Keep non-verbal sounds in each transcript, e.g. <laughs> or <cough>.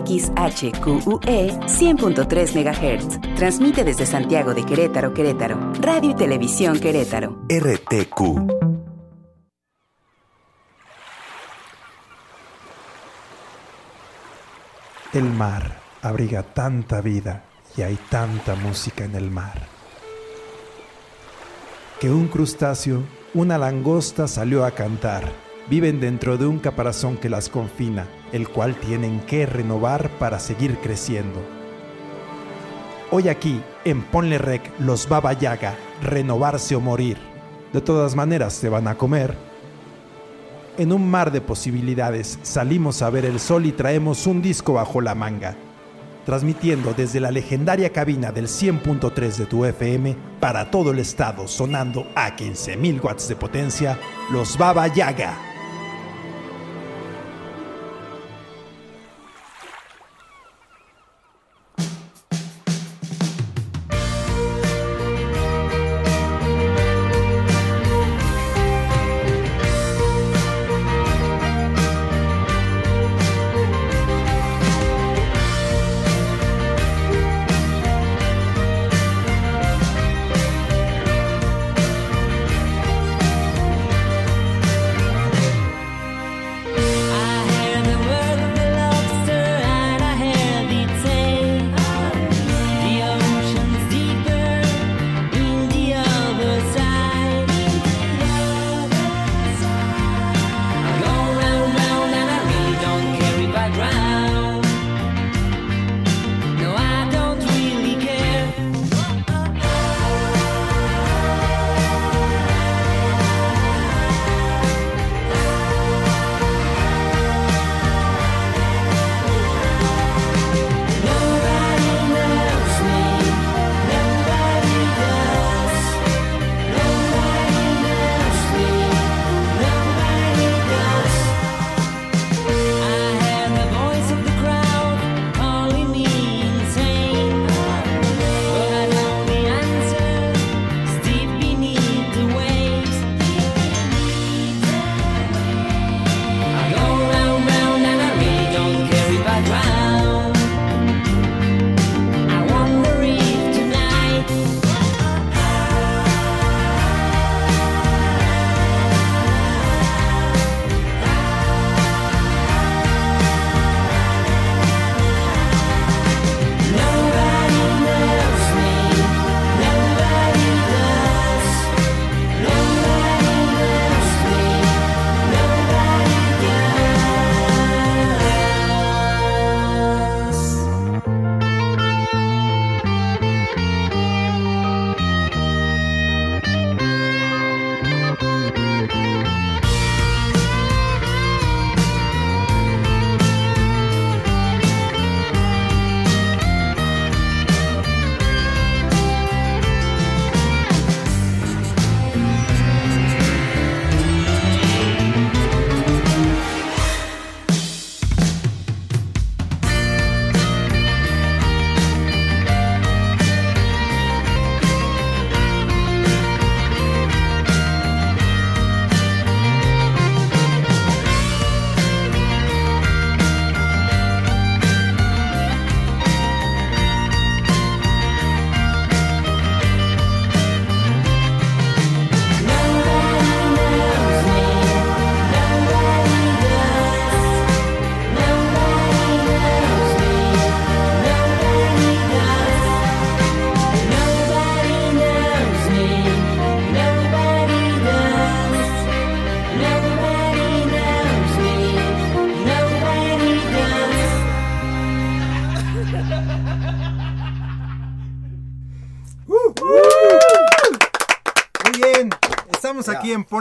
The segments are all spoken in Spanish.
XHQUE 100.3 MHz. Transmite desde Santiago de Querétaro, Querétaro. Radio y Televisión Querétaro. RTQ. El mar abriga tanta vida y hay tanta música en el mar. Que un crustáceo, una langosta salió a cantar. Viven dentro de un caparazón que las confina, el cual tienen que renovar para seguir creciendo. Hoy aquí, en Ponle Rec, los Baba Yaga, renovarse o morir. De todas maneras, se van a comer. En un mar de posibilidades, salimos a ver el sol y traemos un disco bajo la manga transmitiendo desde la legendaria cabina del 100.3 de tu FM para todo el estado, sonando a 15.000 watts de potencia, los Baba Yaga.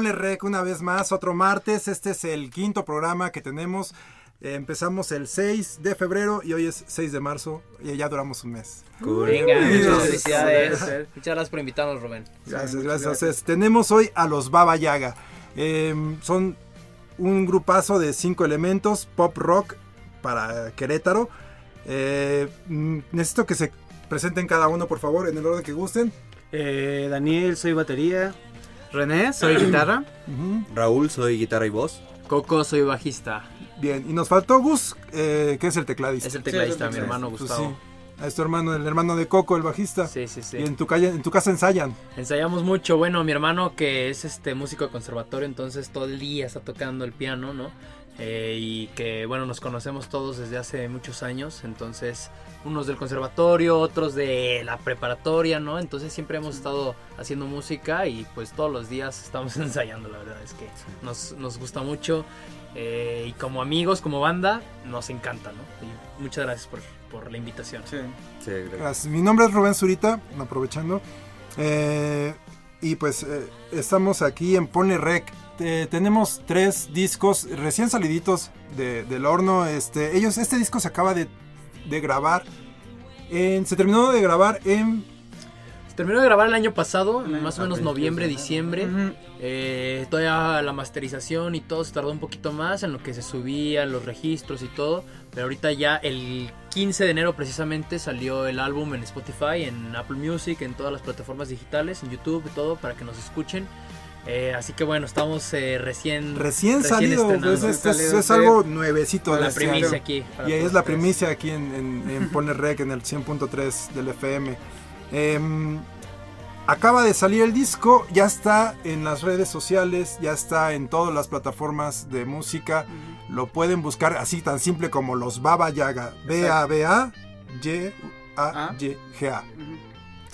Ponle Rec una vez más, otro martes. Este es el quinto programa que tenemos. Eh, empezamos el 6 de febrero y hoy es 6 de marzo y ya duramos un mes. Venga, muchas felicidades. Muchas gracias por invitarnos, Rubén. Gracias, gracias. Tenemos hoy a los Baba Yaga. Em, son un grupazo de cinco elementos, pop rock para Querétaro. Eh, mm, necesito que se presenten cada uno, por favor, en el orden que gusten. Eh, Daniel, soy batería. René, soy guitarra. Raúl, soy guitarra y voz. Coco, soy bajista. Bien, y nos faltó Gus, eh, que es el tecladista. Es el tecladista, Sí, mi hermano Pues Gustavo. sí, es tu hermano, el hermano de Coco, el bajista. Sí, sí, sí. Y en tu, calle, en tu casa ensayan. Ensayamos mucho. Bueno, mi hermano que es este músico de conservatorio, entonces todo el día está tocando el piano, ¿no? Eh, y que bueno, nos conocemos todos desde hace muchos años, entonces unos del conservatorio, otros de la preparatoria, ¿no? Entonces siempre hemos estado haciendo música y pues todos los días estamos <laughs> ensayando, la verdad es que nos, nos gusta mucho eh, y como amigos, como banda, nos encanta, ¿no? Y muchas gracias por, por la invitación. Sí. Sí, gracias. Gracias. Mi nombre es Rubén Zurita, aprovechando. Eh, y pues eh, estamos aquí en Ponle Rec. Eh, tenemos tres discos recién saliditos de- del horno. Este, ellos, este disco se acaba de, de grabar. en- se terminó de grabar en Se terminó de grabar el año pasado, El año más o menos noviembre, diciembre. Ujú. Eh, todavía la masterización y todo se tardó un poquito más en lo que se subían los registros y todo. Pero ahorita ya el 15 de enero precisamente salió el álbum en Spotify, en Apple Music, en todas las plataformas digitales, en YouTube y todo para que nos escuchen. Eh, así que bueno, estamos eh, recién, recién salido. Es, es- es- Salido, es sí. algo nuevecito. de la este primicia aquí. Y es la primicia aquí en, en, <laughs> Rec en el 100.3 del FM. Em, acaba de salir el disco, ya está en las redes sociales, ya está en todas las plataformas de música. Lo pueden buscar así tan simple como los Baba Yaga. B-A-B-A-Y-A-Y-G-A.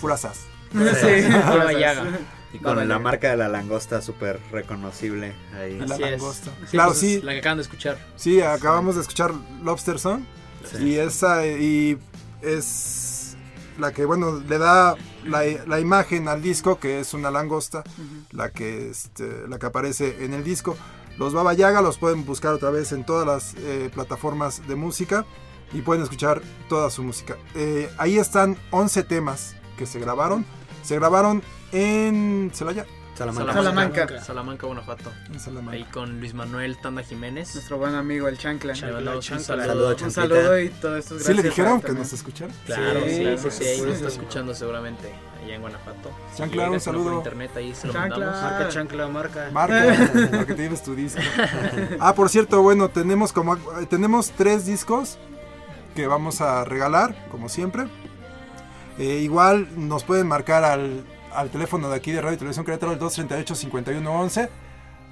Puras as. <laughs> Sí. <laughs> Baba Yaga. Y con Vale. la marca de la langosta súper reconocible ahí. La Así es. langosta. Sí, Claro, pues, sí. La que acaban de escuchar. Sí, acabamos de escuchar Lobster Song. Sí. Y esa y es la que bueno le da la, la imagen al disco que es una langosta, la que este, la que aparece en el disco. Los Baba Yaga los pueden buscar otra vez en todas las eh, plataformas de música y pueden escuchar toda su música. Eh, ahí están 11 temas que se grabaron. Se grabaron en Celaya. Salamanca. Salamanca. Salamanca, Guanajuato. Salamanca. Ahí con Luis Manuel Tanda Jiménez. Nuestro buen amigo el Chancla. Le mandamos un Saludo. Un saludo y todo esto es ¿Sí le dijeron que nos escucharon? Claro, Sí, sí, sí, pues, sí, ahí nos está escuchando seguramente allá en Guanajuato. Chancla, un si saludo. Por internet ahí se lo Chancla. mandamos. Marca chancla, marca. Marca, <laughs> para que te lleves tu disco. Ah, por cierto, bueno, tenemos como tenemos tres discos que vamos a regalar, como siempre. Eh, igual nos pueden marcar al, al teléfono de aquí de Radio y Televisión Querétaro, el 238-5111,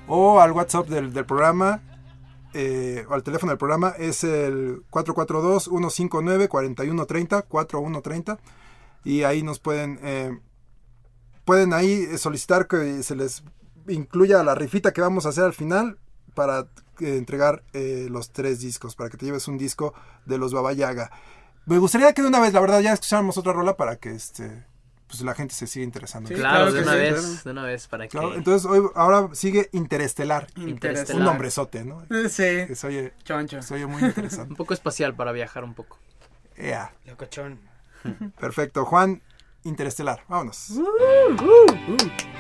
o al WhatsApp del, del programa, eh, o al teléfono del programa, es el 442-159-4130, 4130, y ahí nos pueden, eh, pueden ahí solicitar que se les incluya la rifita que vamos a hacer al final para eh, entregar eh, los tres discos, para que te lleves un disco de los Baba Yaga. Me gustaría que de una vez, la verdad, ya escucháramos otra rola para que este pues la gente se siga interesando. Sí, Claro, claro de una sí, vez, claro. de una vez para Claro, que entonces hoy, ahora sigue Interestelar. Interestelar. Un nombrezote, ¿no? Sí, Que se oye, choncho. se oye muy interesante. <laughs> un poco espacial para viajar un poco. Ea, Locochón. perfecto. Juan, Interestelar. Vámonos. Thank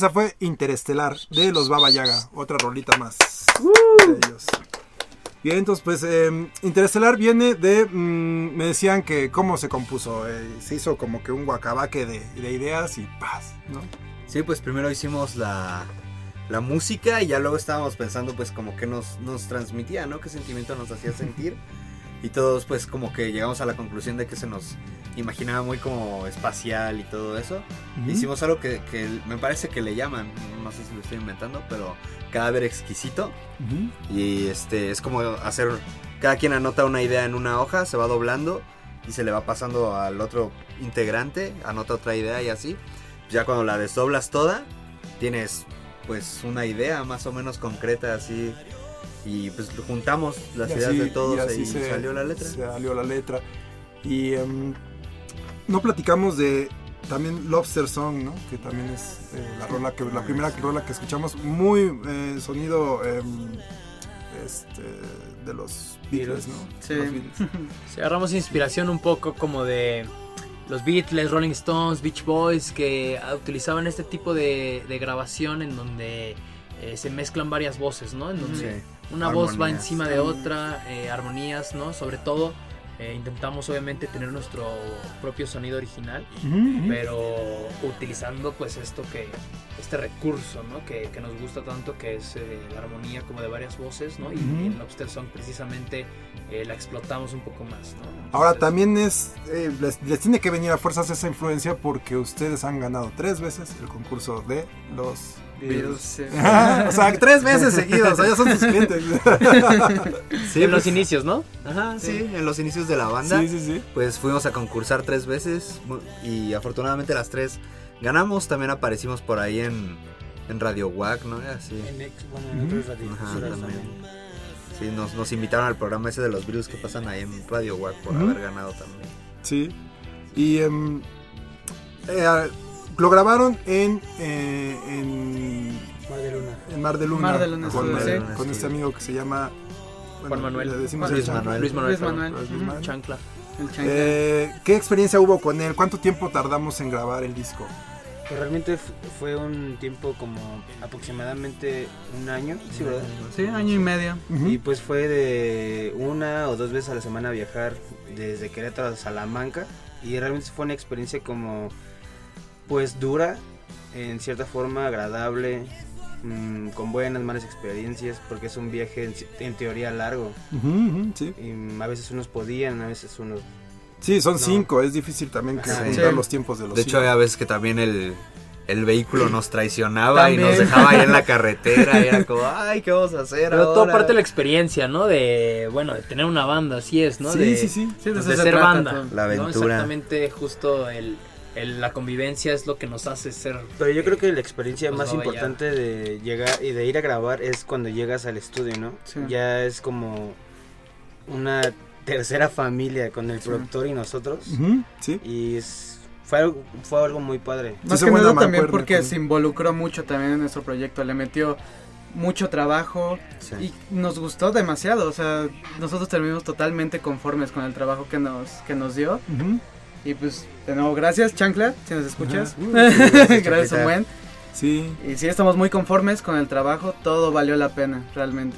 Esa fue Interestelar de los Baba Yaga, otra rolita más de ellos. Bien, entonces pues eh, Interestelar viene de, mm, me decían que cómo se compuso, eh, se hizo como que un guacabaque de, de ideas y paz, ¿no? Sí, pues primero hicimos la, la música y ya luego estábamos pensando pues como que nos, nos transmitía, ¿no? Qué sentimiento nos hacía sentir. Y todos pues como que llegamos a la conclusión de que se nos imaginaba muy como espacial y todo eso. Ujú. Hicimos algo que, que me parece que le llaman, no sé si lo estoy inventando, pero cadáver exquisito. Ujú. Y este es como hacer. Cada quien anota una idea en una hoja, se va doblando y se le va pasando al otro integrante, anota otra idea y así. Ya cuando la desdoblas toda, tienes pues una idea más o menos concreta así. Y pues juntamos las Y ideas así- de todos y así y, se- salió la letra. Salió la letra. Y em, no platicamos de también Lobster Song, ¿no? Que también es eh, la rola que la primera rola que escuchamos, muy eh, sonido em, este, de los Beatles, ¿no? Sí. Los Beatles. <laughs> Si agarramos inspiración un poco como de los Beatles, Rolling Stones, Beach Boys, que ah, utilizaban este tipo de, de grabación en donde eh, se mezclan varias voces, ¿no? En donde Sí. Una voz va encima de otra, eh, armonías, ¿no? Sobre todo eh, intentamos obviamente tener nuestro propio sonido original, pero utilizando pues esto que, este recurso, ¿no? Que, que nos gusta tanto, que es eh, la armonía como de varias voces, ¿no? Y en Lobster Song precisamente la explotamos un poco más, ¿no? Ahora también es eh, les, les tiene que venir a fuerzas esa influencia porque ustedes han ganado tres veces el concurso de los Sí. <laughs> o sea, tres veces seguidos, o sea, ya son sus clientes. Sí, <laughs> en los pues, inicios, ¿no? Ajá, sí, en los inicios de la banda. sí, sí, sí. Pues fuimos a concursar tres veces y afortunadamente las tres ganamos. También aparecimos por ahí en, en Radio WAC, ¿no? Así. En ex- bueno, en Ajá, también. Sí, nos, nos invitaron al programa ese de los virus que pasan ahí en Radio WAC por haber ganado también. Sí. Y em, eh, lo grabaron en, eh, en, Mar de Luna. en Mar de Luna. Mar de Luna con, Estudio, sí. con este amigo que se llama Juan Manuel. le decimos Luis. Manuel. Luis Manuel. Luis perdón. Manuel. Luis Ujú. Manuel. Chancla. El chancla. Eh, ¿Qué experiencia hubo con él? ¿Cuánto tiempo tardamos en grabar el disco? Pues realmente fu- fue un tiempo como aproximadamente un año, sí, ¿verdad? Sí, año y medio. Y pues fue de una o dos veces a la semana viajar desde Querétaro a Salamanca y realmente fue una experiencia como pues dura, en cierta forma agradable, mm, con buenas, malas experiencias, porque es un viaje en, en teoría largo. Ujú, ujú, sí. Y mm, a veces unos podían, a veces unos... Sí, son No. cinco. Es difícil también que Ajá. juntar Sí. los tiempos de los De hecho, había veces que también el, el vehículo nos traicionaba y nos dejaba ahí en la <laughs> carretera. Y era como, ay, ¿qué vamos a hacer Pero todo ahora?" parte de la experiencia, ¿no? De, bueno, de tener una banda, así es, ¿no? Sí, de, sí, sí. Sí, de pues, de ser trata banda. todo. La ¿no? aventura. Exactamente, justo el, el- la convivencia es lo que nos hace ser... Pero yo creo que la experiencia Pues más ya. importante de llegar y de ir a grabar es cuando llegas al estudio, ¿no? Sí. Ya es como una tercera familia con el Sí. productor y nosotros. Sí. Y es- fue, algo, fue algo muy padre. Más que nada también porque con- se involucró mucho también en nuestro proyecto, le metió mucho trabajo Sí. y nos gustó demasiado, o sea, nosotros terminamos totalmente conformes con el trabajo que nos, que nos dio. Y pues, de nuevo, gracias, Chancla, si nos escuchas. Uh, gracias, <laughs> un buen. Sí, Y sí, estamos muy conformes con el trabajo. Todo valió la pena, realmente.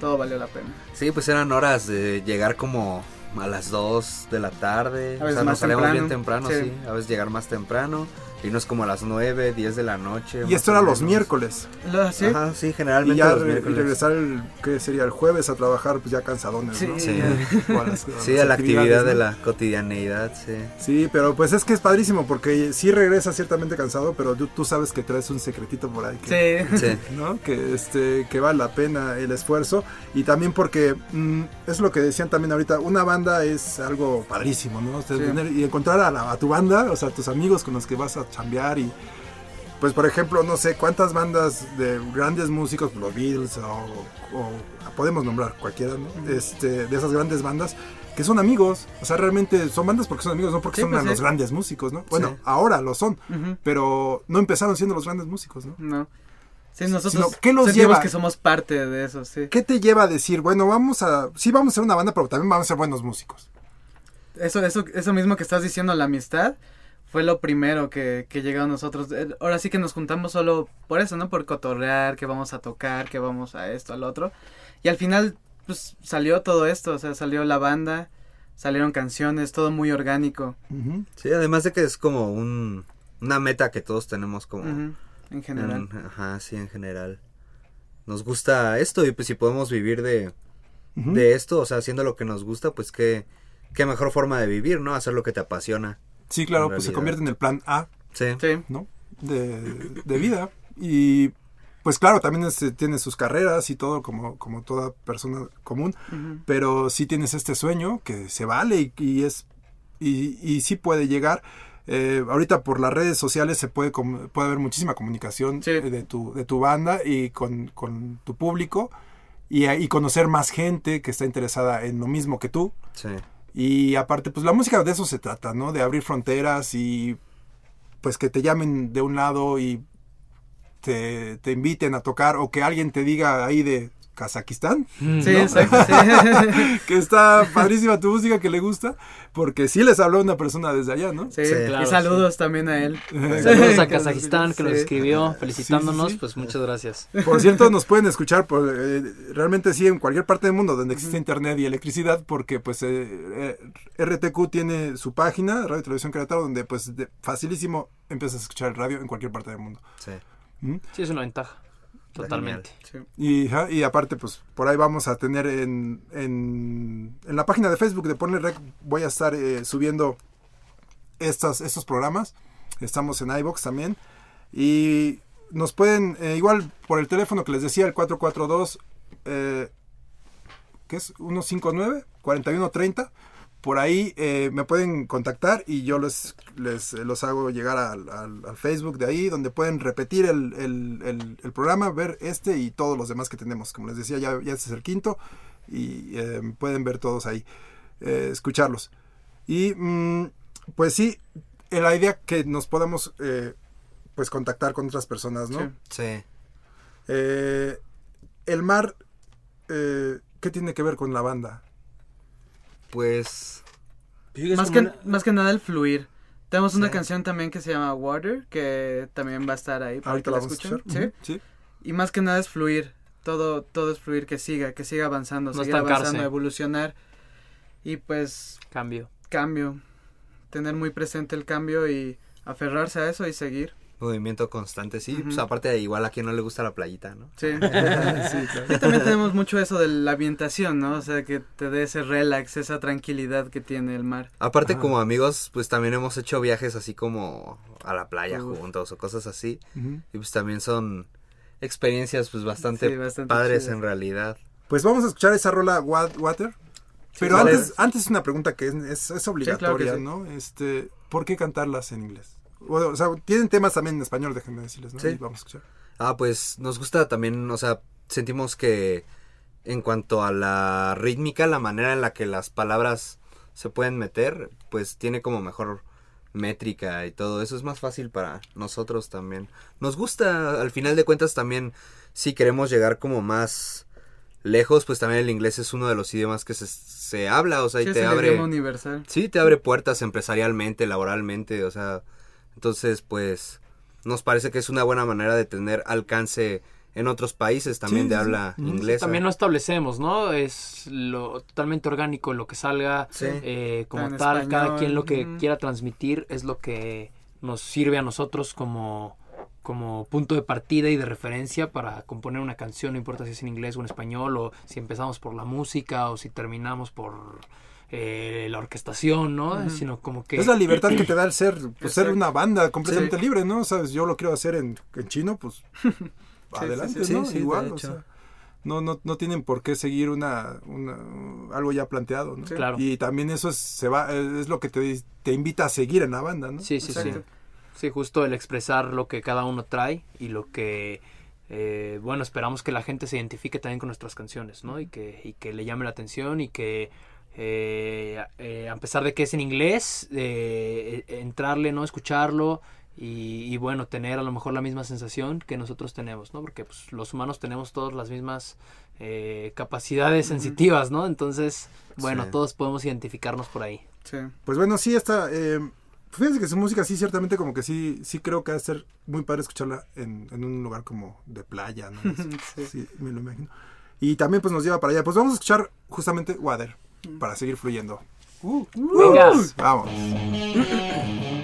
Todo valió la pena. Sí, pues eran horas de llegar como a las 2 de la tarde. A o veces sea, más nos salíamos bien temprano, temprano, sí. sí. A veces llegar más temprano. Irnos como a las 9, 10 de la noche. y esto era los miércoles. Lo- ¿Sí? Ajá, sí, Y generalmente ya los re- y miércoles. regresar el, ¿qué sería? El jueves a trabajar, pues ya cansadones, Sí. <laughs> ¿no? Sí. A las- Sí, a la actividad actividades, de ¿no? la cotidianeidad, sí. Sí, pero pues es que es padrísimo porque sí regresas ciertamente cansado, pero tú, tú sabes que traes un secretito por ahí. Que, Sí. <laughs> Sí. <laughs> ¿no? Que, este, que vale la pena el esfuerzo y también porque mm, es lo que decían también ahorita, una banda es algo padrísimo, ¿no? O sea, Sí. tener- y encontrar a, la- a tu banda, o sea, a tus amigos con los que vas a chambear y pues por ejemplo, no sé cuántas bandas de grandes músicos, los Beatles o, o- podemos nombrar cualquiera, ¿no? Este, de esas grandes bandas que son amigos, o sea, realmente son bandas porque son amigos, no porque Sí, son pues, los sí. grandes músicos, ¿no? Bueno, Sí. ahora lo son, pero no empezaron siendo los grandes músicos, ¿no? No. Sí, nosotros Sino, ¿qué los lleva? que somos parte de eso, sí. ¿Qué te lleva a decir, bueno, vamos a, sí vamos a ser una banda, pero también vamos a ser buenos músicos? Eso, eso, eso mismo que estás diciendo, la amistad, fue lo primero que, que llegó a nosotros. Eh, Ahora sí que nos juntamos solo por eso, ¿no? Por cotorrear, que vamos a tocar, que vamos a esto, al otro. Y al final, pues salió todo esto, o sea, salió la banda, salieron canciones, todo muy orgánico. Sí, además de que es como un, una meta que todos tenemos como... En general. en- ajá, sí, en general. Nos gusta esto y pues si podemos vivir de, de esto, o sea, haciendo lo que nos gusta, pues qué, qué mejor forma de vivir, ¿no? Hacer lo que te apasiona. Sí, claro, pues se convierte en el plan A, Sí. Sí. ¿no? De, de vida. Y pues claro, también este, tiene sus carreras y todo como, como toda persona común, pero sí tienes este sueño que se vale y, y es y, y sí puede llegar. Eh, ahorita por las redes sociales se puede com- puede haber muchísima comunicación Sí. eh, de tu de tu banda y con, con tu público y, y conocer más gente que está interesada en lo mismo que tú Sí. Y aparte, pues la música de eso se trata, ¿no? De abrir fronteras y pues que te llamen de un lado y te, te inviten a tocar o que alguien te diga ahí de Kazajistán, Sí, ¿no? exacto, sí. <laughs> que está padrísima tu música, que le gusta, porque sí les habló una persona desde allá, ¿no? Sí, Sí. y Claro, saludos también a él. <laughs> Saludos a Sí. Kazajistán que nos Sí. escribió felicitándonos, Sí, sí, sí. pues muchas gracias. Por cierto, <laughs> nos pueden escuchar por, eh, realmente sí en cualquier parte del mundo donde existe internet y electricidad, porque pues eh, eh, RTQ tiene su página, Radio Televisión Querétaro, donde pues de- facilísimo empiezas a escuchar el radio en cualquier parte del mundo. Sí. ¿Mm? Sí, es una ventaja. Totalmente. Sí. Y, y aparte, pues por ahí vamos a tener en, en, en la página de Facebook de Ponle Rec, voy a estar eh, subiendo estas, estos programas. Estamos en iBox también. Y nos pueden, eh, igual por el teléfono que les decía, el 442, eh, ¿qué es? 159-4130. Por ahí eh, me pueden contactar y yo les, les eh, los hago llegar al, al- al Facebook de ahí, donde pueden repetir el, el- el- el programa, ver este y todos los demás que tenemos. Como les decía, ya, ya este es el quinto y eh, pueden ver todos ahí, eh, escucharlos. Y mm, pues sí, la idea que nos podamos pues contactar con otras personas, ¿no? Sí. Sí. El mar, ¿qué tiene que ver con la banda? Pues... Más que, más que nada el fluir. Tenemos una canción también que se llama Water, que también va a estar ahí para Ahorita que la la vamos a escuchen. escuchar. ¿sí? Y más que nada es fluir. Todo, todo es fluir, que siga, que siga avanzando, No seguir avanzando, evolucionar. Y pues Cambio. cambio. Tener muy presente el cambio y aferrarse a eso y seguir. Movimiento constante, sí. Pues aparte, igual a quien no le gusta la playita, ¿no? Sí. <laughs> Sí, claro. Y también tenemos mucho eso de la ambientación, ¿no? O sea, que te dé ese relax, esa tranquilidad que tiene el mar. Aparte, Ajá. como amigos, pues también hemos hecho viajes así como a la playa Uf. juntos o cosas así. Y pues también son experiencias pues bastante, Sí, bastante padres chidas. en realidad. Pues vamos a escuchar esa rola Wa- Water. Pero ¿cuál antes, es? antes una pregunta que es, es- es obligatoria, sí. ¿no? Este, ¿por qué cantarlas en inglés? O, o sea, tienen temas también en español, déjenme decirles, ¿no? Sí. Y vamos a escuchar. Ah, pues nos gusta también, o sea, sentimos que en cuanto a la rítmica, la manera en la que las palabras se pueden meter, pues tiene como mejor métrica y todo eso es más fácil para nosotros también. Nos gusta, al final de cuentas también, si queremos llegar como más lejos, pues también el inglés es uno de los idiomas que se, se habla, o sea, Sí, y es te el abre... idioma universal. Sí, te abre puertas empresarialmente, laboralmente, o sea, entonces pues nos parece que es una buena manera de tener alcance en otros países también Sí, de sí, sí. habla Ujú. inglesa. También lo establecemos, ¿no? Es lo totalmente orgánico, lo que salga Sí. eh, como En tal, cada quien lo que quiera transmitir es lo que nos sirve a nosotros como, como punto de partida y de referencia para componer una canción, no importa si es en inglés o en español, o si empezamos por la música, o si terminamos por eh, la orquestación, ¿no? Sino como que... Es la libertad que te da el ser, pues, ser una banda completamente Sí. libre, ¿no? Sabes, yo lo quiero hacer en, en chino, pues <laughs> adelante, sí, ¿no? sí, Igual, o sea, no, no, no tienen por qué seguir una, una algo ya planteado, ¿no? Sí. Claro. Y también eso es, se va, es lo que te, te invita a seguir en la banda, ¿no? Sí, sí, sí. Sí, justo el expresar lo que cada uno trae y lo que, eh, bueno, esperamos que la gente se identifique también con nuestras canciones, ¿no? Y que, y que le llame la atención y que, eh, eh, a pesar de que es en inglés, eh, eh, entrarle, ¿no? Escucharlo y, y, bueno, tener a lo mejor la misma sensación que nosotros tenemos, ¿no? Porque pues, los humanos tenemos todas las mismas eh, capacidades sensitivas, ¿no? Entonces, bueno, Sí. todos podemos identificarnos por ahí. Sí. Pues bueno, sí, está. Eh, fíjense que su música sí, ciertamente como que sí, sí creo que va a ser muy padre escucharla en, en un lugar como de playa, ¿no? <laughs> Sí. Sí, me lo imagino. Y también pues nos lleva para allá. Pues vamos a escuchar justamente Water para seguir fluyendo. Venga. Vamos. <laughs>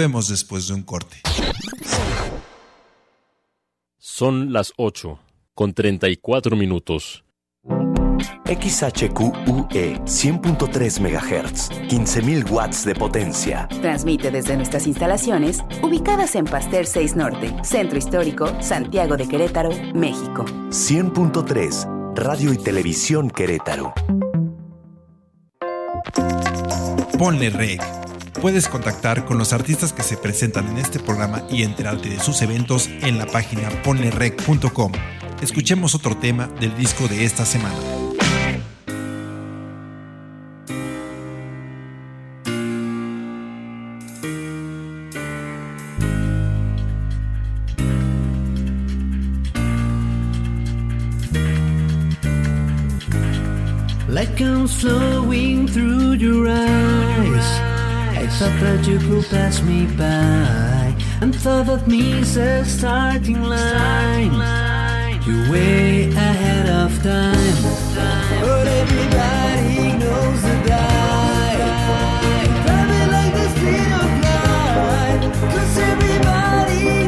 Volvemos después de un corte. Son las 8 con 34 minutos. XHQUE 100.3 MHz, 15.000 watts de potencia. Transmite desde nuestras instalaciones ubicadas en Pasteur 6 Norte, Centro Histórico, Santiago de Querétaro, México. 100.3 Radio y Televisión Querétaro. Ponle Reg. Puedes contactar con los artistas que se presentan en este programa y enterarte de sus eventos en la página ponlerec.com. Escuchemos otro tema del disco de esta semana. Flowing through your eyes. Thought that you could pass me by, and thought that me's a starting line. You're way ahead of time, but everybody knows the die. Driving like the speed of light, 'cause everybody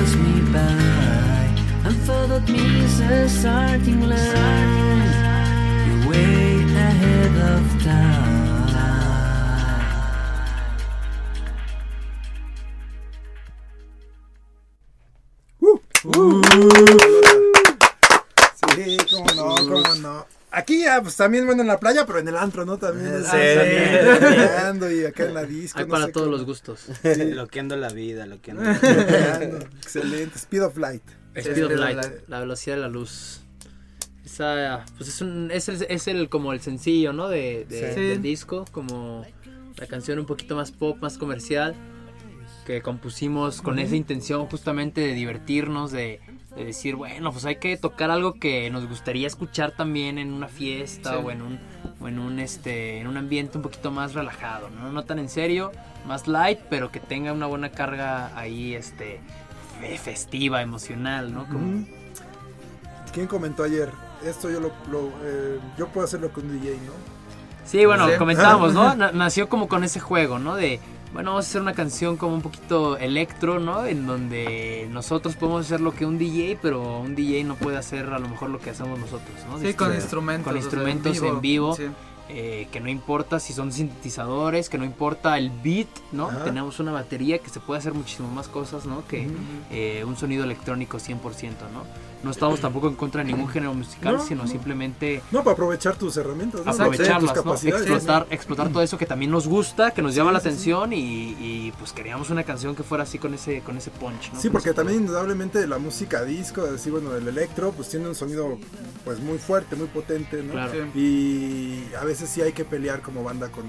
pass me by and followed me starting line. You're way ahead of time. Aquí ya, pues también, bueno, en la playa, pero en el antro, ¿no? También. Sí. y acá en la disco. Hay no para sé todos cómo. los gustos. <laughs> Loqueando la vida, loqueando. Excelente. Speed of Light. Speed of Speed of Light, la velocidad de la luz. Esa, pues es, un, es, el, es el como el sencillo, ¿no? De, de- Sí. del disco, como la canción un poquito más pop, más comercial, que compusimos con esa intención justamente de divertirnos, de, de decir, bueno, pues hay que tocar algo que nos gustaría escuchar también en una fiesta Sí. o en un, o en un este, en un ambiente un poquito más relajado, ¿no? No tan en serio, más light, pero que tenga una buena carga ahí, este, fe- festiva, emocional, ¿no? Como. ¿Quién comentó ayer? Esto yo lo, lo, eh, yo puedo hacerlo con DJ, ¿no? Sí, bueno, Sí. comentábamos, ¿no? <laughs> Na- Nació como con ese juego, ¿no? De, bueno, vamos a hacer una canción como un poquito electro, ¿no? En donde nosotros podemos hacer lo que un DJ, pero un DJ no puede hacer a lo mejor lo que hacemos nosotros, ¿no? Sí, con Este, instrumentos. con o sea, instrumentos en vivo. Sí. eh, que no importa si son sintetizadores, que no importa el beat, ¿no? Ajá. Tenemos una batería que se puede hacer muchísimo más cosas, ¿no? Que eh, un sonido electrónico 100%, ¿no? No estamos tampoco en contra de ningún género musical, No, sino no. simplemente No, para aprovechar tus herramientas. ¿no? aprovecharlas, tus ¿no? capacidades. explotar, explotar todo eso que también nos gusta, que nos llama Sí, la sí, sí. atención y, y, pues queríamos una canción que fuera así con ese con ese punch, ¿no? Sí, Con porque también indudablemente la música disco, así bueno, el electro, pues tiene un sonido pues muy fuerte, muy potente, ¿no? Claro. Sí. Y a veces sí hay que pelear como banda con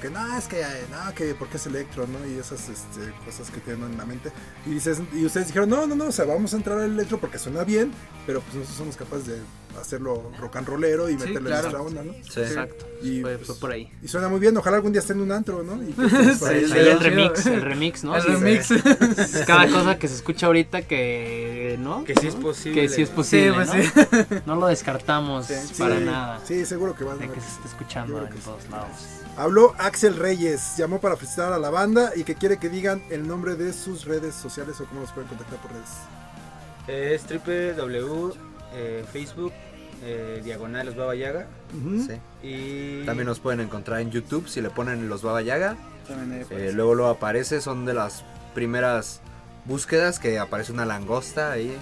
que no, es que no, que porque es electro, ¿no? Y esas este, cosas que tienen en la mente. Y dices, y ustedes dijeron, no, no, no, o sea, vamos a entrar al electro porque suena bien, pero pues nosotros somos capaces de hacerlo rock and rollero y Sí, meterle claro. nuestra onda, ¿no? Sí. Exacto. Y, fue, pues, fue por ahí. Y suena muy bien, ojalá algún día esté en un antro, ¿no? Y <laughs> ahí. Sí, Ahí sí, el sí. remix, el remix, ¿no? <laughs> El Sí, remix. <laughs> Cada cosa que se escucha ahorita que, ¿no? Que sí es posible. Que sí es posible, pues ¿no? sí. No lo descartamos Sí, para sí, nada. Sí, seguro que va a que se esté escuchando en sí. todos lados. Habló Axel Reyes, llamó para felicitar a la banda y que quiere que digan el nombre de sus redes sociales o cómo los pueden contactar por redes. Es www, eh, Facebook, eh, diagonal los Baba Yaga. Sí. Y También nos pueden encontrar en YouTube si le ponen los Baba Yaga. Eh, luego lo aparece, son de las primeras búsquedas que aparece una langosta ahí.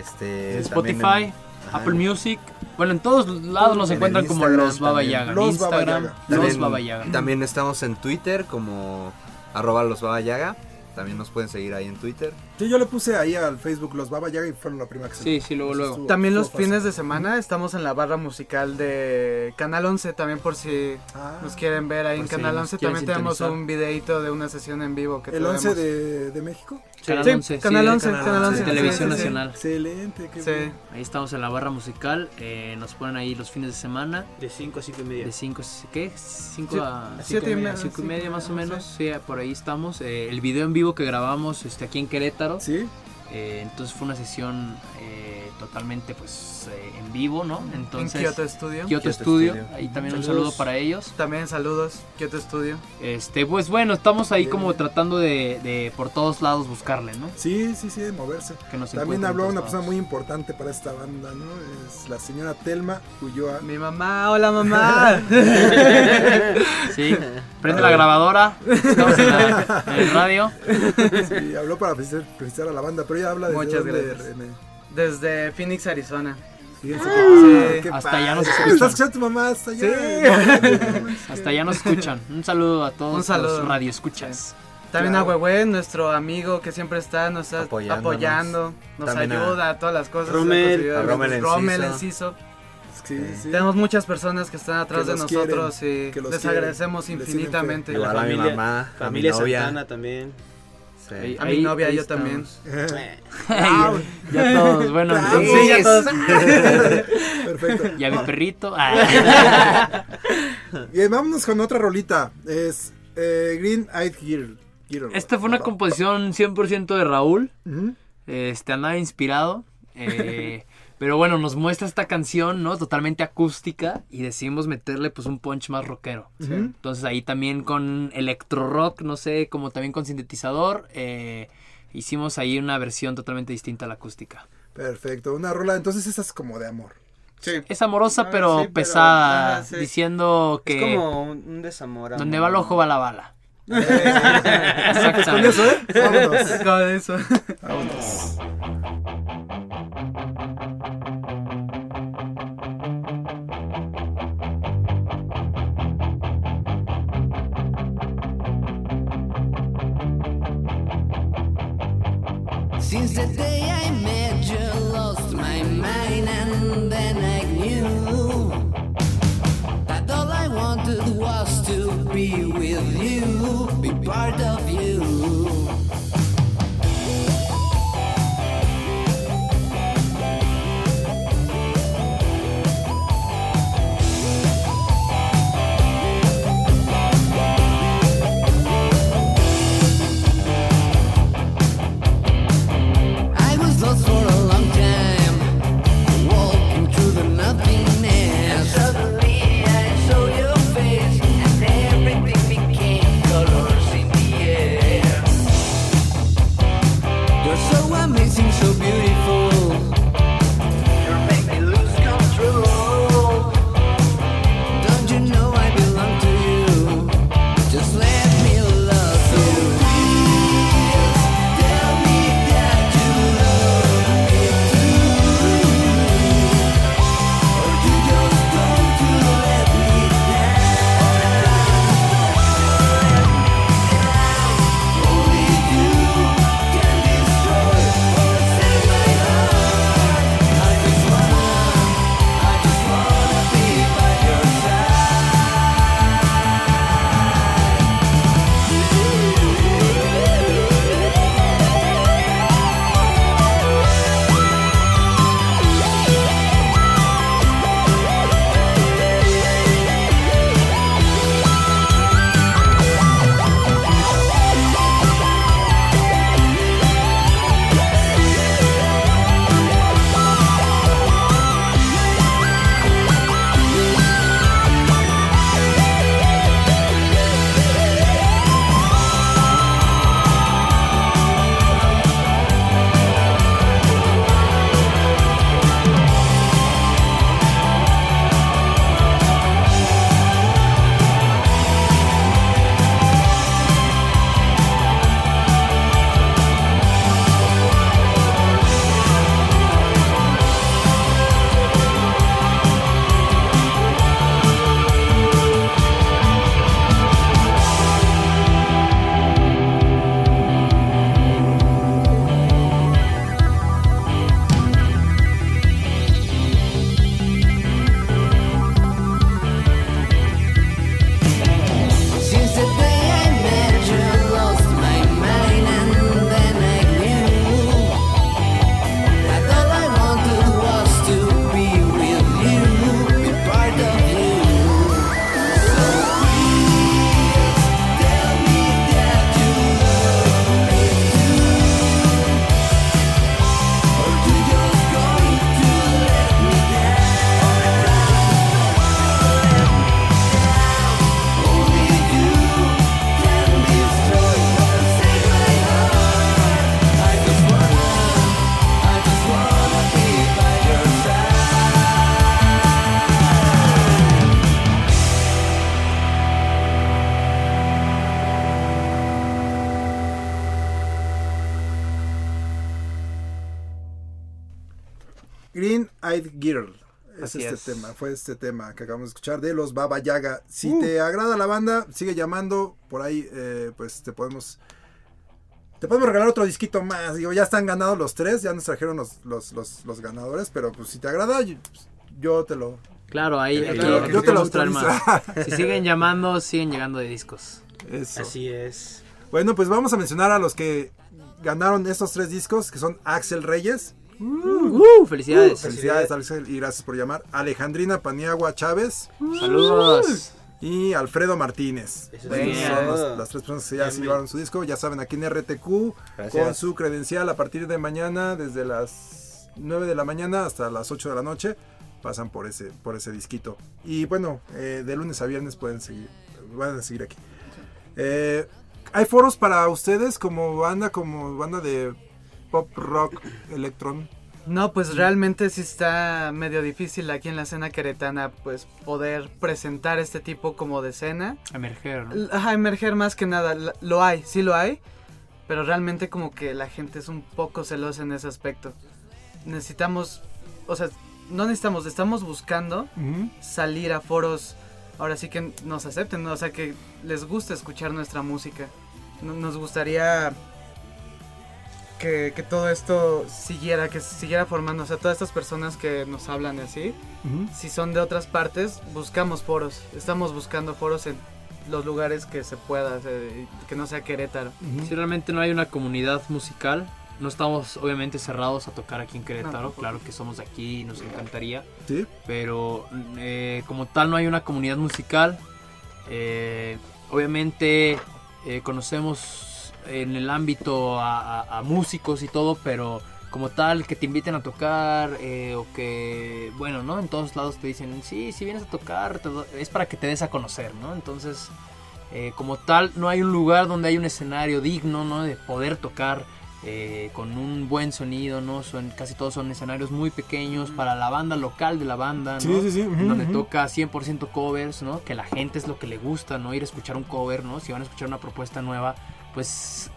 Este, En Spotify, en- ajá, Apple Music. Bueno, en todos lados nos En encuentran como los Baba también. Yaga. En Los Baba Instagram, Yaga. los También, Baba Yaga. también estamos en Twitter como arroba los Baba Yaga. También nos pueden seguir ahí en Twitter. Sí, yo le puse ahí al Facebook los Baba Yaga y fueron la primera que se Sí, sí, luego, luego. Estuvo- También los estuvo fácil. fines de semana estamos en la barra musical de Canal 11, también por si Ah, nos quieren ver ahí en si Canal nos 11. quieren También tenemos un videito de una sesión en vivo que el 11 tenemos. de, de México. Canal Sí, 11, sí, Canal de 11, Canal Canal 11, 11, Televisión sí, sí, sí. Nacional. Excelente, qué Sí. bien. Ahí estamos en la barra musical. eh, nos ponen ahí los fines de semana. de 5 a 5 y media. De 5, ¿qué? 5 Sí, a siete y media, 5 y media más o menos. Sí, por ahí estamos. Eh, el video en vivo que grabamos este, aquí en Querétaro. Sí, eh, entonces fue una sesión eh, totalmente pues eh, en vivo, ¿no? Entonces, en Kyoto Studio. Kyoto Kyoto Studio. Studio. Ahí también un saludo para ellos. También saludos, Kyoto Studio. Este, pues bueno, estamos ahí Bien. como tratando de, de por todos lados buscarle, ¿no? sí, sí, sí, de moverse. Que nos También habló una lados. persona muy importante para esta banda, ¿no? Es la señora Telma Ulloa. Mi mamá, hola mamá. <laughs> Sí, prende la grabadora. Estamos en, la- en el radio. Sí, habló para felicitar, felicitar a la banda, pero ella habla de Muchas gracias. Desde Phoenix, Arizona. Fíjense Sí. que- qué Hasta padre. allá nos ¿Me escuchan. Está escuchando tu mamá hasta allá. <laughs> Hasta allá nos escuchan. Un saludo a todos Un saludo. los radioescuchas. También Claro. a Huehue, nuestro amigo que siempre está, nos está apoyando, nos También a- ayuda a todas las cosas. Rommel, a a Rommel Enciso. Rommel Enciso. Sí, sí. Tenemos muchas personas que están atrás Que de nosotros quieren, y les quieren, agradecemos infinitamente. fe. Igual a mi familia- mamá, a mi Familia novia. Santana también. Sí. Ahí- A mi novia, yo estamos. <laughs> también. ya todos, bueno, Sí, ya todos. Perfecto. <laughs> ya mi perrito. <laughs> Bien, vámonos con otra rolita. Es eh, Green Eyed Girl. Girl. Esta fue una composición 100% de Raúl. Ujú. Este andaba inspirado. eh, pero bueno, nos muestra esta canción, ¿no? Totalmente acústica. Y decidimos meterle pues un punch más rockero. Ujú. Entonces ahí también con electro rock, no sé, como también con sintetizador. eh, hicimos ahí una versión totalmente distinta a la acústica. Perfecto, una rola, entonces esa es como de amor. Sí. Es amorosa Ah, pero sí, pero- pesada, ah, sí. diciendo que Es como un, un desamor. donde amor. va el ojo va la bala. <laughs> <laughs> Pues con eso, ¿eh? Vámonos. Con eso. Vámonos. Eyed Girl. Es Así este es. tema, fue este tema que acabamos de escuchar de los Baba Yaga. Si te agrada la banda, sigue llamando. Por ahí, eh, pues te podemos. Te podemos regalar otro disquito más. Digo, ya están ganados los tres, ya nos trajeron los, los, los, los ganadores. Pero pues si te agrada, yo, yo te lo. Claro, ahí Yo te lo- aquí yo te lo podemos traer más. Si siguen llamando, siguen llegando de discos. Eso. Así es. Bueno, pues vamos a mencionar a los que ganaron estos tres discos, que son Axel Reyes. Uh, felicidades. Felicidades, Axel, y gracias por llamar. Alejandrina Paniagua Chávez. Saludos. Y Alfredo Martínez. Son las, las tres personas que ya Bien, se bien. llevaron su disco. Ya saben, aquí en RTQ, Gracias. con su credencial a partir de mañana, desde las 9 de la mañana hasta las 8 de la noche, pasan por ese, por ese disquito. Y bueno, eh, de lunes a viernes pueden seguir, van a seguir aquí. Eh, ¿Hay foros para ustedes como banda, como banda de pop rock, electron? No, pues realmente sí está medio difícil aquí en la escena queretana, pues poder presentar este tipo como de escena. Emerger, ¿no? Ajá, emerger más que nada. Lo hay, sí lo hay, pero realmente como que la gente es un poco celosa en ese aspecto. Necesitamos, o sea, no necesitamos, estamos buscando salir a foros, ahora sí que nos acepten, ¿no? o sea, que les guste escuchar nuestra música. No- Nos gustaría que, que todo esto siguiera, que siguiera formando, o sea, todas estas personas que nos hablan y así, Ujú. si son de otras partes, buscamos foros, estamos buscando foros en los lugares que se pueda, que no sea Querétaro. Si realmente no hay una comunidad musical, no estamos obviamente cerrados a tocar aquí en No, Querétaro, tampoco. claro que somos de aquí y nos encantaría, Sí. pero eh, como tal no hay una comunidad musical. Eh, obviamente eh, conocemos en el ámbito a, a- a músicos y todo, pero como tal que te inviten a tocar eh, o que, bueno, ¿no? En todos lados te dicen, sí, si vienes a tocar, te es para que te des a conocer, ¿no? Entonces, eh, como tal, no hay un lugar donde hay un escenario digno, ¿no? De poder tocar eh, con un buen sonido, ¿no? Son, casi todos son escenarios muy pequeños para la banda local de la banda, ¿no? Sí, sí, sí, En ujú, donde ujú. toca 100% covers, ¿no? Que la gente es lo que le gusta, ¿no? Ir a escuchar un cover, ¿no? Si van a escuchar una propuesta nueva, pues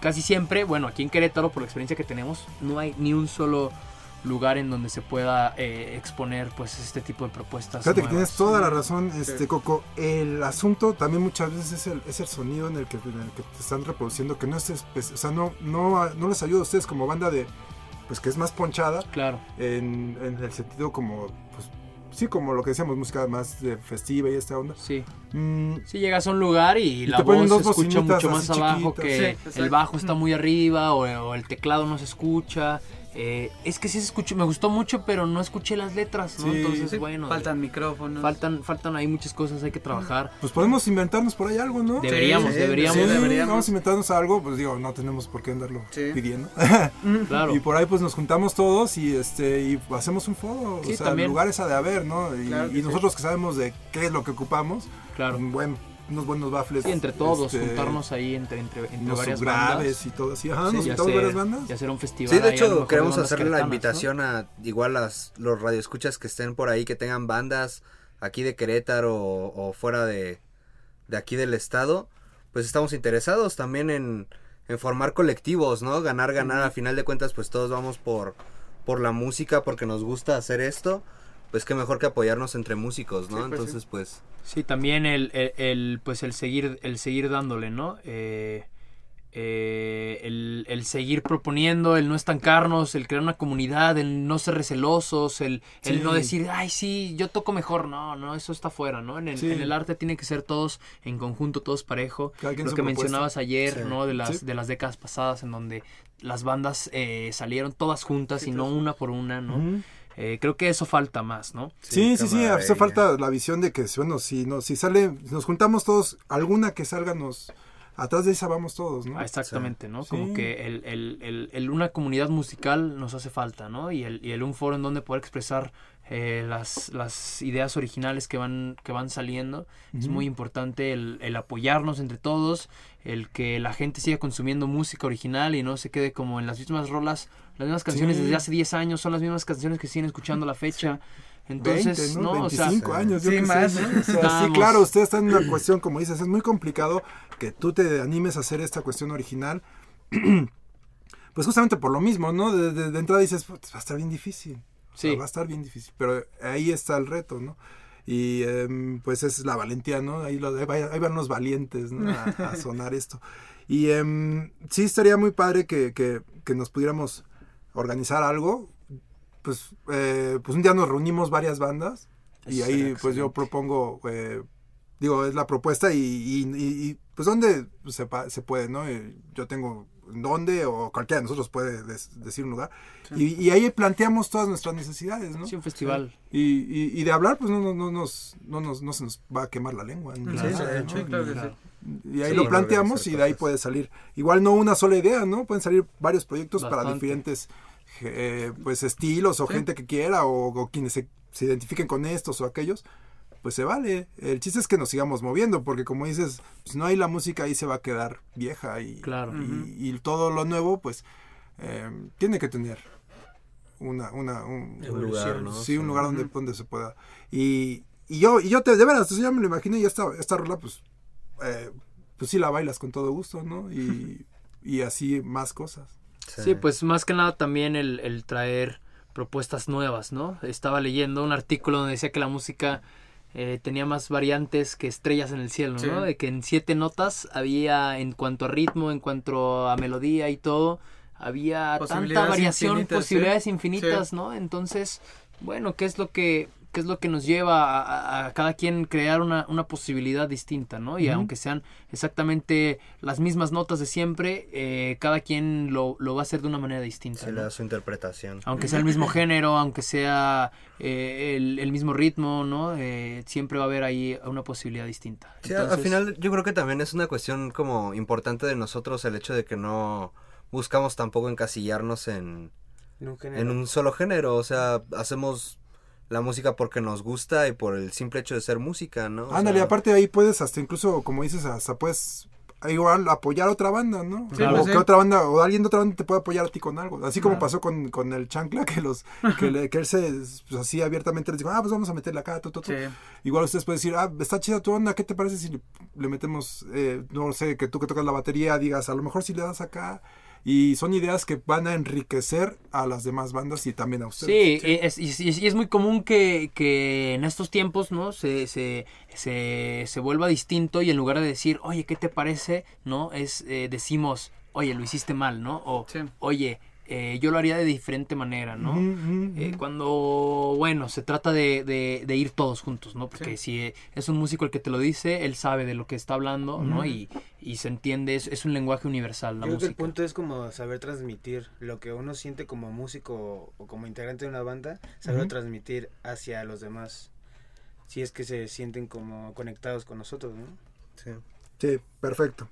casi siempre, bueno, aquí en Querétaro, por la experiencia que tenemos, no hay ni un solo lugar en donde se pueda eh, exponer pues este tipo de propuestas. Fíjate que tienes toda la razón, este Coco. El asunto también muchas veces es el, es el sonido en el, que, en el que te están reproduciendo, que no es, o sea, no, no, no les ayuda a ustedes como banda de, pues que es más ponchada, Claro. en, en el sentido como, pues, sí, como lo que decíamos, música más de festiva y esta onda. Sí. Mm, Si llegas a un lugar y, Y la voz se escucha mucho más abajo chiquitas. que Sí, el bajo está muy arriba o, o el teclado no se escucha. Eh, es que sí se escuchó, me gustó mucho, pero no escuché las letras, ¿no? Sí, Entonces, Sí, bueno, faltan micrófonos. faltan, faltan ahí muchas cosas, hay que trabajar. pues podemos inventarnos por ahí algo, ¿no? Deberíamos, sí, deberíamos. Sí, deberíamos. vamos a inventarnos algo, pues digo, no tenemos por qué andarlo Sí. pidiendo. <laughs> Claro. Y por ahí pues nos juntamos todos y este y hacemos un foro, Sí, o sea, también. lugares ha de haber, ¿no? Y, Claro que y sí. nosotros que sabemos de qué es lo que ocupamos, Claro. un buen, unos buenos baffles. Sí, entre todos, este, juntarnos ahí entre, entre, entre unos varias bandas. y todo así. Ajá, Sí, nos y juntamos hacer- varias bandas. Y hacer un festival. Sí, de hecho queremos hacerle la invitación a igual las los radioescuchas que estén por ahí, que tengan bandas aquí de Querétaro o, o fuera de, de aquí del estado, pues estamos interesados también en, en formar colectivos, ¿no? Ganar, ganar, a final de cuentas pues todos vamos por, por la música, porque nos gusta hacer esto, pues qué mejor que apoyarnos entre músicos, ¿no? Sí, pues, sí. Entonces pues... Sí, también el, el, el, pues el seguir, el seguir dándole, ¿no? Eh, eh, el, el seguir proponiendo, el no estancarnos, el crear una comunidad, el no ser recelosos, el, el no decir, ay, sí, yo toco mejor. No, no, eso está fuera, ¿no? En el, Sí. en el arte tiene que ser todos en conjunto, todos parejo. Lo que propuesta. mencionabas ayer, Sí. ¿no? De las, Sí. de las décadas pasadas en donde las bandas eh, salieron todas juntas y no una por una, ¿no? Eh, creo que eso falta más, ¿no? Sí, sí, sí, hace falta la visión de que, bueno, si, no, si sale, si nos juntamos todos, alguna que salga nos... Atrás de esa vamos todos, ¿no? Ah, Exactamente, ¿no? Sí. Como que el, el, el, el una comunidad musical nos hace falta, ¿no? Y el, y el un foro en donde poder expresar eh, las, las ideas originales que van, que van saliendo. Es muy importante el, el apoyarnos entre todos, el que la gente siga consumiendo música original y no se quede como en las mismas rolas, las mismas canciones Sí. desde hace 10 años, son las mismas canciones que siguen escuchando a la fecha. Entonces, 20, ¿no? ¿no? O sea, 25 años, yo Sí, qué sé. O sea, sí, claro, usted está en una cuestión, como dices, es muy complicado que tú te animes a hacer esta cuestión original. <clears throat> Pues justamente por lo mismo, ¿no? De, de- de entrada dices, "Putz, va a estar bien difícil. O sea, Sí. va a estar bien difícil. Pero ahí está el reto, ¿no? Y em, pues es la valentía, ¿no? Ahí, lo- ahí va- ahí van los valientes, ¿no? A, a <laughs> sonar esto. Y em, sí estaría muy padre que, que- que nos pudiéramos organizar algo. Pues, eh, pues un día nos reunimos varias bandas y Eso ahí pues yo excelente. propongo, eh, digo, es la propuesta y, y- y- y, pues dónde se, se puede, ¿no? Eh, Yo tengo dónde o cualquiera de nosotros puede des- decir un lugar. Y, y ahí planteamos todas nuestras necesidades, ¿no? sí, un festival. Y, y- y de hablar, pues no, no, no, nos, no, nos, no se nos va a quemar la lengua. Claro. nada, de ¿no? hecho, Sí, claro que sí. Y ahí Sí. lo planteamos y de ahí puede salir. Igual no una sola idea, ¿no? Pueden salir varios proyectos para diferentes eh, pues estilos o Sí. gente que quiera o, o quienes se, se identifiquen con estos o aquellos. pues se vale. El chiste es que nos sigamos moviendo, porque como dices, pues no hay la música ahí se va a quedar vieja y, Claro. y, y todo lo nuevo, pues eh, tiene que tener una, una un, Un lugar, ¿no? Sí, un lugar donde, donde se pueda. Y, y yo, y yo te, de veras, yo me lo imagino y esta, esta rola, pues, eh, pues sí la bailas con todo gusto, ¿no? Y, y así más cosas. Sí, pues más que nada también el, el traer propuestas nuevas, ¿no? Estaba leyendo un artículo donde decía que la música eh, tenía más variantes que estrellas en el cielo, Sí. ¿no? De que en siete notas había, en cuanto a ritmo, en cuanto a melodía y todo, había tanta variación, infinitas, sí. posibilidades infinitas, Sí. ¿no? Entonces, bueno, ¿qué es lo que qué es lo que nos lleva a, a- a cada quien crear una, una posibilidad distinta, ¿no? Y aunque sean exactamente las mismas notas de siempre, eh, cada quien lo, lo va a hacer de una manera distinta. Se le da su interpretación. Aunque sea el mismo <laughs> género, aunque sea eh, el, el mismo ritmo, ¿no? Eh, siempre va a haber ahí una posibilidad distinta. Sí, al- final yo creo que también es una cuestión como importante de nosotros el hecho de que no buscamos tampoco encasillarnos en, En un género. en un solo género, o sea, hacemos la música porque nos gusta y por el simple hecho de ser música, ¿no? O Ándale, sea, aparte ahí puedes hasta incluso, como dices, hasta puedes igual apoyar a otra banda, ¿no? Sí, o que otra banda, o alguien de otra banda te puede apoyar a ti con algo. Así como Claro. pasó con, con el chancla, que los, <laughs> que, le- que él se, pues así abiertamente les dijo, ah, pues vamos a meterle acá, tu, tu, tu". Sí. Igual ustedes pueden decir, ah, está chida tu onda, ¿qué te parece si le, le metemos, eh, no sé, que tú que tocas la batería digas, a lo mejor si le das acá. Y son ideas que van a enriquecer a las demás bandas y también a ustedes. Sí, Es, y, y- y es muy común que, que en estos tiempos, ¿no? Se, se, se, se vuelva distinto y en lugar de decir, oye, ¿qué te parece? ¿No? Es, eh, decimos, oye, lo hiciste mal, ¿no? O, Sí. oye, eh, yo lo haría de diferente manera, ¿no? Eh, cuando, bueno, se trata de, de- de ir todos juntos, ¿no? Porque si eh, es un músico el que te lo dice, él sabe de lo que está hablando, ¿no? Y, y se entiende, es, es un lenguaje universal la Yo creo que el punto es como saber transmitir lo que uno siente como músico o como integrante de una banda, saber Ujú. transmitir hacia los demás. Si es que se sienten como conectados con nosotros, ¿no? sí. Sí, perfecto.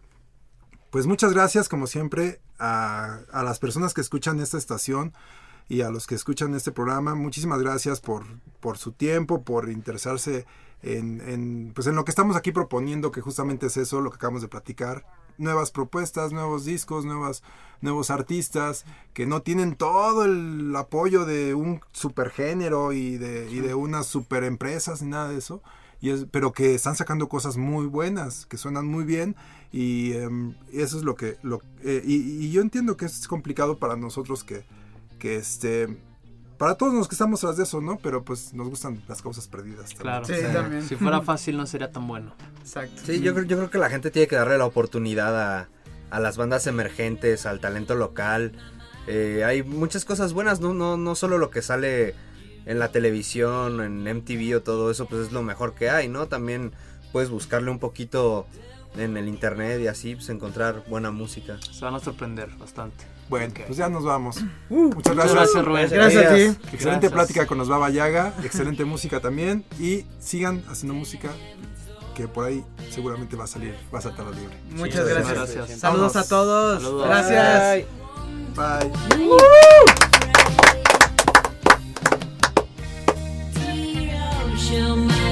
Pues muchas gracias, como siempre, a, a las personas que escuchan esta estación y a los que escuchan este programa. Muchísimas gracias por, por su tiempo, por interesarse en, en, pues en lo que estamos aquí proponiendo, que justamente es eso, lo que acabamos de platicar. Nuevas propuestas, nuevos discos, nuevas, nuevos artistas que no tienen todo el apoyo de un supergénero y de, y de unas super empresas ni nada de eso y es, pero que están sacando cosas muy buenas, que suenan muy bien y em, eso es lo que... Lo, eh, y, y yo entiendo que es complicado para nosotros que, que este... Para todos los que estamos tras de eso, ¿no? Pero pues nos gustan las causas perdidas. también. Claro. Sí, Sí. también. Si fuera <laughs> fácil no sería tan bueno. Exacto. Sí, yo creo, yo creo que la gente tiene que darle la oportunidad a, a las bandas emergentes, al talento local. Eh, hay muchas cosas buenas, ¿no? No, no solo lo que sale en la televisión, en MTV o todo eso, pues es lo mejor que hay, ¿no? También puedes buscarle un poquito en el internet y así, pues encontrar buena música. Se van a sorprender bastante. Bueno, Ok. pues ya nos vamos. Muchas Muchas gracias. gracias, Rubén. Gracias a ti. Excelente Gracias. plática con los Baba Yaga, excelente música también y sigan haciendo música que por ahí seguramente va a salir, va a saltar la libre. Muchas Sí, gracias. gracias. Saludos a todos. Saludos. Gracias. Bye. Ocean, my your mind.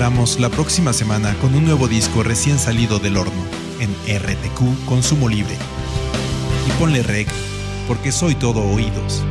La próxima semana con un nuevo disco recién salido del horno en RTQ Consumo Libre. Y ponle rec, porque soy todo oídos.